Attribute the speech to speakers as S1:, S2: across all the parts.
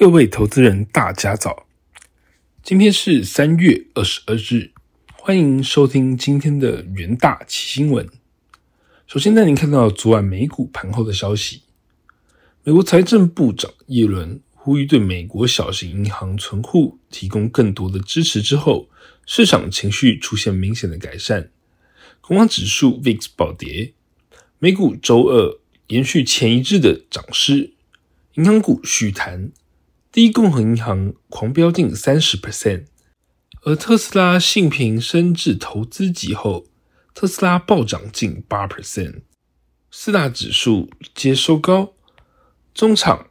S1: 各位投资人，大家早！今天是三月二十二日，欢迎收听今天的元大奇新闻。首先带您看到昨晚美股盘后的消息：美国财政部长耶伦呼吁对美国小型银行存户提供更多的支持之后，市场情绪出现明显的改善，恐慌指数 VIX 暴跌，美股周二延续前一日的涨势，银行股续弹。第一共和银行狂飙近三十 percent，而特斯拉信评升至投资级后，特斯拉暴涨近八 percent。四大指数皆收高，中场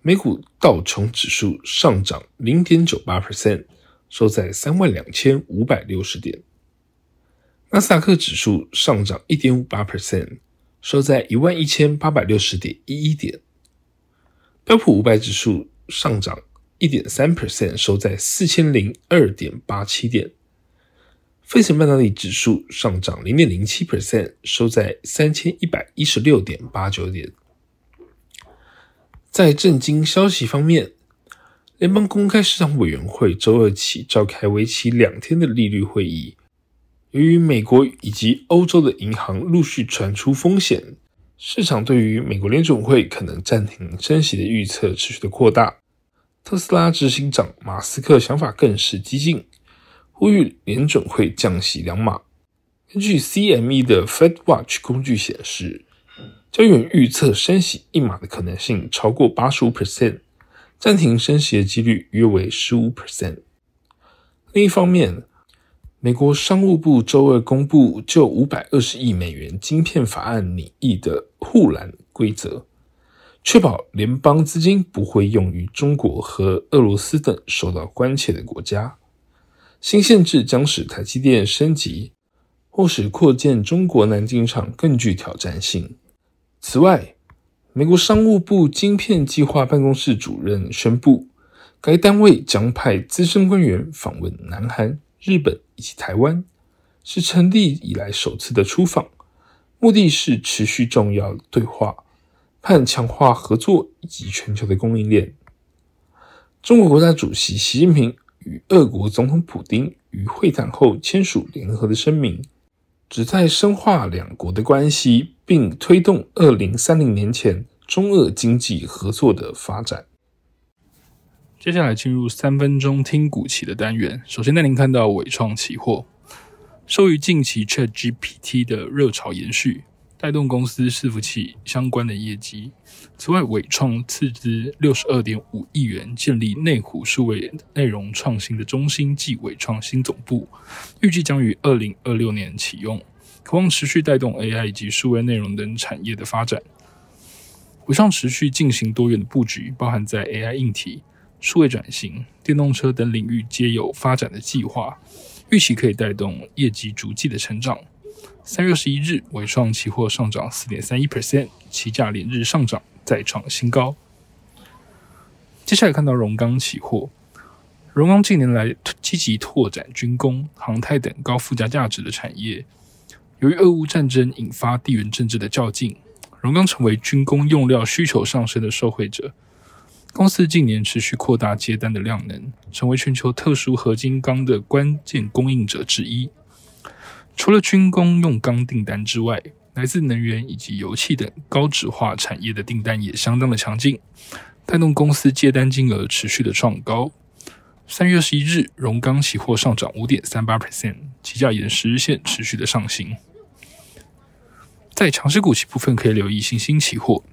S1: 美股道琼指数上涨零点九八 percent，收在三万两千五百六十点；纳斯达克指数上涨一点五八 percent，收在一万一千八百六十点一一点；标普五百指数。上涨一点三 percent，收在四千零二点八七点。费城半导体指数上涨零点零七 percent，收在三千一百一十六点八九点。在震惊消息方面，联邦公开市场委员会周二起召开为期两天的利率会议。由于美国以及欧洲的银行陆续传出风险，市场对于美国联总会可能暂停升息的预测持续的扩大。特斯拉执行长马斯克想法更是激进，呼吁联准会降息两码。根据 CME 的 Fed Watch 工具显示，交易员预测升息一码的可能性超过八十五 percent，暂停升息的几率约为十五 percent。另一方面，美国商务部周二公布就五百二十亿美元晶片法案拟议的护栏规则。确保联邦资金不会用于中国和俄罗斯等受到关切的国家。新限制将使台积电升级，或使扩建中国南京厂更具挑战性。此外，美国商务部晶片计划办公室主任宣布，该单位将派资深官员访问南韩、日本以及台湾，是成立以来首次的出访，目的是持续重要对话。盼强化合作以及全球的供应链。中国国家主席习近平与俄国总统普京于会谈后签署联合的声明，旨在深化两国的关系，并推动二零三零年前中俄经济合作的发展。接下来进入三分钟听股期的单元，首先带您看到伟创期货，受于近期 Chat GPT 的热潮延续。带动公司伺服器相关的业绩。此外，伟创斥资六十二点五亿元建立内湖数位内容创新的中心暨伟创新总部，预计将于二零二六年启用，渴望持续带动 AI 以及数位内容等产业的发展。伟创持续进行多元的布局，包含在 AI 硬体、数位转型、电动车等领域皆有发展的计划，预期可以带动业绩逐季的成长。三月十一日，尾创期货上涨四点三一 percent，期价连日上涨，再创新高。接下来看到荣钢期货，荣钢近年来积极拓展军工、航太等高附加价值的产业。由于俄乌战争引发地缘政治的较劲，荣钢成为军工用料需求上升的受惠者。公司近年持续扩大接单的量能，成为全球特殊合金钢的关键供应者之一。除了军工用钢订单之外，来自能源以及油气等高质化产业的订单也相当的强劲，带动公司接单金额持续的创高。三月二十一日，荣钢期货上涨五点三八 percent，期价沿十日线持续的上行。在强势股期部分，可以留意新兴期货，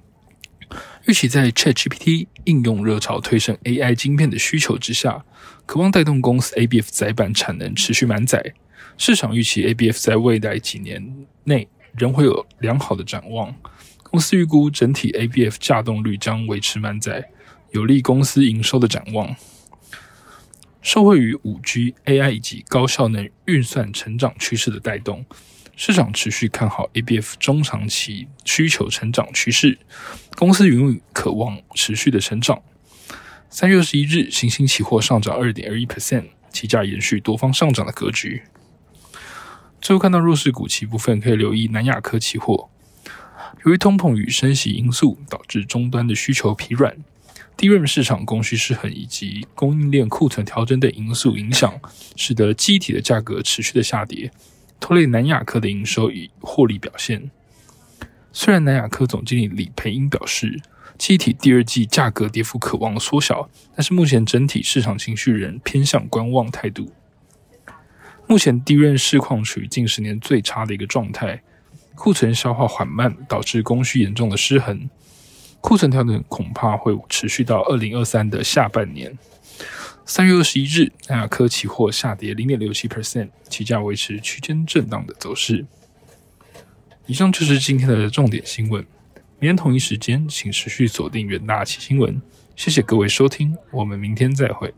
S1: 预期在 ChatGPT 应用热潮推升 AI 晶片的需求之下，渴望带动公司 ABF 载板产能持续满载。市场预期 ABF 在未来几年内仍会有良好的展望。公司预估整体 ABF 稼动率将维持满载，有利公司营收的展望。受惠于五 G、AI 以及高效能运算成长趋势的带动，市场持续看好 ABF 中长期需求成长趋势。公司云云渴望持续的成长。三月二十一日，新兴期货上涨二点二一 percent，期价延续多方上涨的格局。最后看到弱势股期部分，可以留意南亚科期货。由于通膨与升息因素导致终端的需求疲软，DRAM 市场供需失衡以及供应链库存调整等因素影响，使得机体的价格持续的下跌，拖累南亚科的营收与获利表现。虽然南亚科总经理李培英表示，机体第二季价格跌幅可望缩小，但是目前整体市场情绪仍偏向观望态度。目前 DRAM 市况处于近十年最差的一个状态，库存消化缓慢，导致供需严重的失衡。库存调整恐怕会持续到二零二三的下半年。三月二十一日，南亚科期货下跌零点六七 percent，期价维持区间震荡的走势。以上就是今天的重点新闻。明天同一时间，请持续锁定远大奇新闻。谢谢各位收听，我们明天再会。